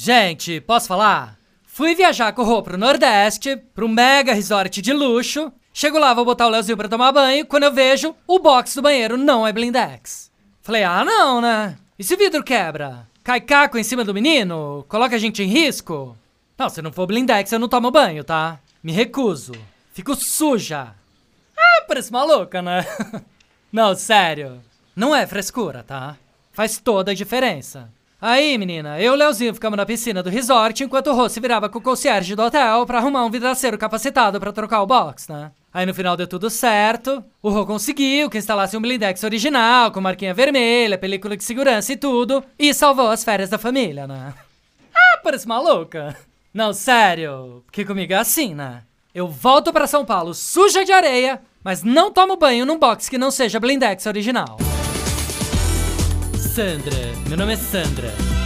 Gente, posso falar? Fui viajar com o Rô pro Nordeste, pro mega resort de luxo. Chego lá, vou botar o Leozinho pra tomar banho. Quando eu vejo, o box do banheiro não é blindex. Falei, ah, não, né? E se o vidro quebra? Cai caco em cima do menino? Coloca a gente em risco? Não, se não for blindex, eu não tomo banho, tá? Me recuso. Fico suja. Ah, parece maluca, né? não, sério. Não é frescura, tá? Faz toda a diferença. Aí, menina, eu e o Leozinho ficamos na piscina do resort enquanto o Rô se virava com o concierge do hotel pra arrumar um vidraceiro capacitado pra trocar o box, né? Aí no final deu tudo certo. O Rô conseguiu que instalasse um blindex original, com marquinha vermelha, película de segurança e tudo, e salvou as férias da família, né? Ah, parece maluca. Não, sério, porque comigo é assim, né? Eu volto pra São Paulo suja de areia, mas não tomo banho num box que não seja blindex original. Sandra, meu nome é Sandra.